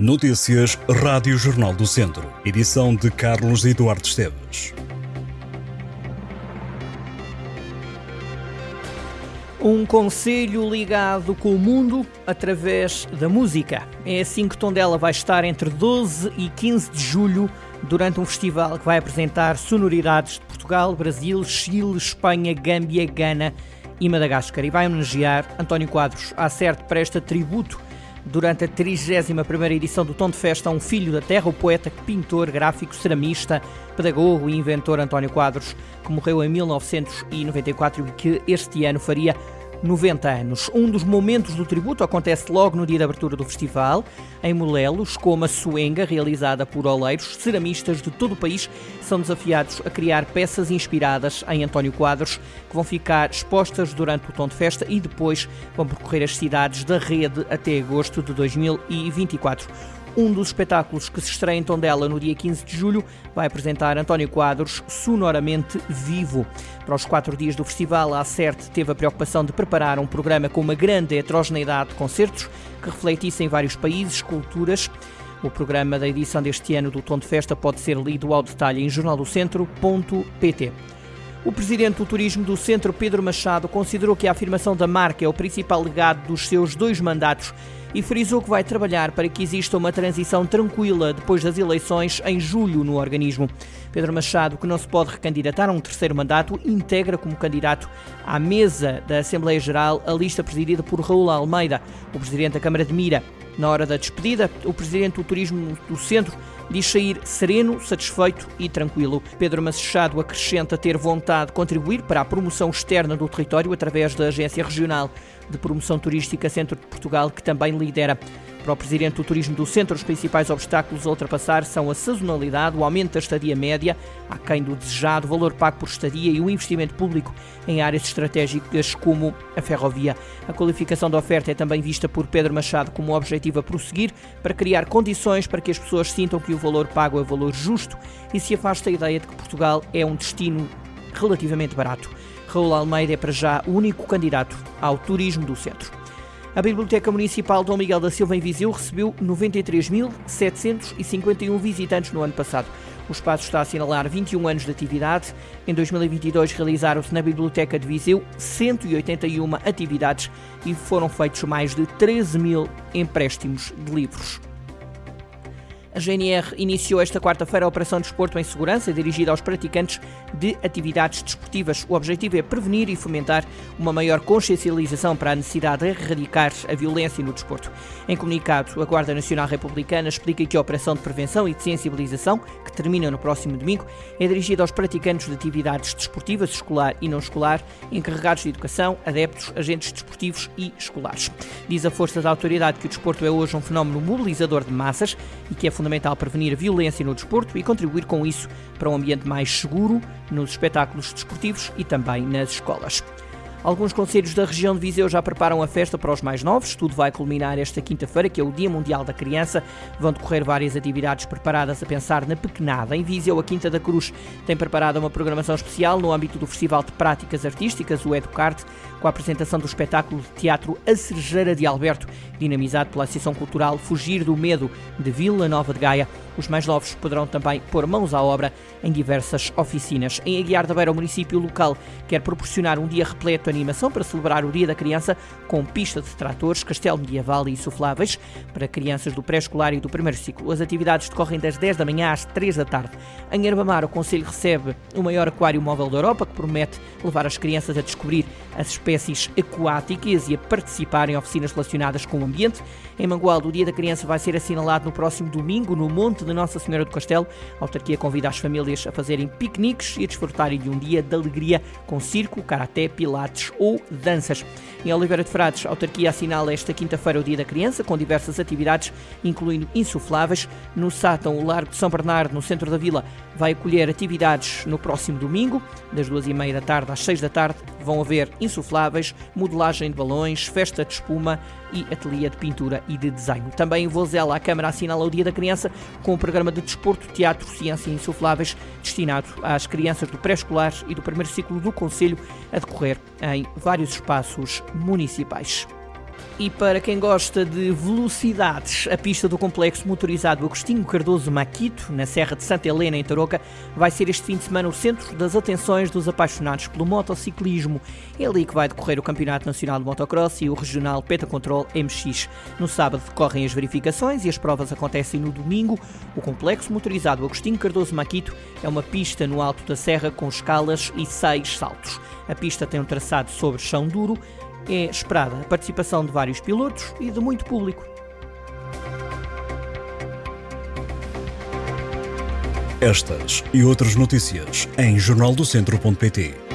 Notícias Rádio Jornal do Centro. Edição de Carlos Eduardo Esteves. Um conselho ligado com o mundo através da música. É assim que Tondela vai estar entre 12 e 15 de julho durante um festival que vai apresentar sonoridades de Portugal, Brasil, Chile, Espanha, Gâmbia, Gana e Madagascar e vai homenagear António Quadros. A CERT presta tributo durante a 31ª edição do Tom de Festa um filho da terra, o poeta, pintor, gráfico, ceramista, pedagogo e inventor António Quadros, que morreu em 1994 e que este ano faria 90 anos. Um dos momentos do tributo acontece logo no dia de abertura do festival, em Molelos, com uma suenga realizada por oleiros. Ceramistas de todo o país são desafiados a criar peças inspiradas em António Quadros, que vão ficar expostas durante o tom de festa e depois vão percorrer as cidades da rede até agosto de 2024. Um dos espetáculos que se estreia em Tondela no dia 15 de julho vai apresentar António Quadros sonoramente vivo. Para os quatro dias do festival, a CERT teve a preocupação de preparar um programa com uma grande heterogeneidade de concertos que refletissem vários países, culturas. O programa da edição deste ano do Tom de Festa pode ser lido ao detalhe em jornaldocentro.pt. O presidente do Turismo do Centro, Pedro Machado, considerou que a afirmação da marca é o principal legado dos seus dois mandatos e frisou que vai trabalhar para que exista uma transição tranquila depois das eleições em julho no organismo. Pedro Machado, que não se pode recandidatar a um terceiro mandato, integra como candidato à mesa da Assembleia Geral a lista presidida por Raul Almeida, o presidente da Câmara de Mira. Na hora da despedida, o presidente do Turismo do Centro diz sair sereno, satisfeito e tranquilo. Pedro Machado acrescenta ter vontade de contribuir para a promoção externa do território através da Agência Regional de Promoção Turística Centro de Portugal, que também lidera. Para o Presidente do Turismo do Centro, os principais obstáculos a ultrapassar são a sazonalidade, o aumento da estadia média, aquém do desejado, o valor pago por estadia e o investimento público em áreas estratégicas como a ferrovia. A qualificação da oferta é também vista por Pedro Machado como um objetivo a prosseguir para criar condições para que as pessoas sintam que o valor pago é valor justo e se afasta a ideia de que Portugal é um destino relativamente barato. Raul Almeida é para já o único candidato ao turismo do centro. A Biblioteca Municipal Dom Miguel da Silva em Viseu recebeu 93.751 visitantes no ano passado. O espaço está a assinalar 21 anos de atividade. Em 2022 realizaram-se na Biblioteca de Viseu 181 atividades e foram feitos mais de 13 mil empréstimos de livros. A GNR iniciou esta quarta-feira a Operação Desporto em Segurança, dirigida aos praticantes de atividades desportivas. O objetivo é prevenir e fomentar uma maior consciencialização para a necessidade de erradicar a violência no desporto. Em comunicado, a Guarda Nacional Republicana explica que a Operação de Prevenção e de Sensibilização, que termina no próximo domingo, é dirigida aos praticantes de atividades desportivas, escolar e não escolar, encarregados de educação, adeptos, agentes desportivos e escolares. Diz a força da autoridade que o desporto é hoje um fenómeno mobilizador de massas e que é fundamental prevenir a violência no desporto e contribuir com isso para um ambiente mais seguro nos espetáculos desportivos e também nas escolas. Alguns conselhos da região de Viseu já preparam a festa para os mais novos. Tudo vai culminar esta quinta-feira, que é o Dia Mundial da Criança. Vão decorrer várias atividades preparadas a pensar na pequenada. Em Viseu, a Quinta da Cruz tem preparado uma programação especial no âmbito do Festival de Práticas Artísticas, o Educarte, com a apresentação do espetáculo de teatro A Cerejeira de Alberto, dinamizado pela Associação Cultural Fugir do Medo de Vila Nova de Gaia. Os mais novos poderão também pôr mãos à obra em diversas oficinas. Em Aguiar da Beira, o município local quer proporcionar um dia repleto animação para celebrar o Dia da Criança com pista de tratores, castelo medieval e insufláveis para crianças do pré-escolar e do primeiro ciclo. As atividades decorrem das 10 da manhã às 3 da tarde. Em Herbamar, o Conselho recebe o maior aquário móvel da Europa que promete levar as crianças a descobrir as espécies aquáticas e a participar em oficinas relacionadas com o ambiente. Em Mangualde, o Dia da Criança vai ser assinalado no próximo domingo no Monte de Nossa Senhora do Castelo. A autarquia convida as famílias a fazerem piqueniques e a desfrutarem de um dia de alegria com circo, karaté, pilates ou danças. Em Oliveira de Frades, a autarquia assinala esta quinta-feira o Dia da Criança, com diversas atividades, incluindo insufláveis. No Sátão, o Largo de São Bernardo, no centro da vila, vai acolher atividades no próximo domingo, das duas e meia da tarde às seis da tarde. Vão haver insufláveis, modelagem de balões, festa de espuma e ateliê de pintura e de desenho. Também em Vozela, a Câmara assinala o Dia da Criança com um programa de desporto, teatro, ciência e insufláveis destinado às crianças do pré-escolar e do primeiro ciclo do Conselho a decorrer em vários espaços municipais. E para quem gosta de velocidades, a pista do complexo motorizado Agostinho Cardoso Maquito, na Serra de Santa Helena, em Tarouca, vai ser este fim de semana o centro das atenções dos apaixonados pelo motociclismo. É ali que vai decorrer o Campeonato Nacional de Motocross e o Regional Petacontrol MX. No sábado decorrem as verificações e as provas acontecem no domingo. O complexo motorizado Agostinho Cardoso Maquito é uma pista no alto da serra com escalas e seis saltos. A pista tem um traçado sobre chão duro é esperada a participação de vários pilotos e de muito público. Estas e outras notícias em jornaldocentro.pt.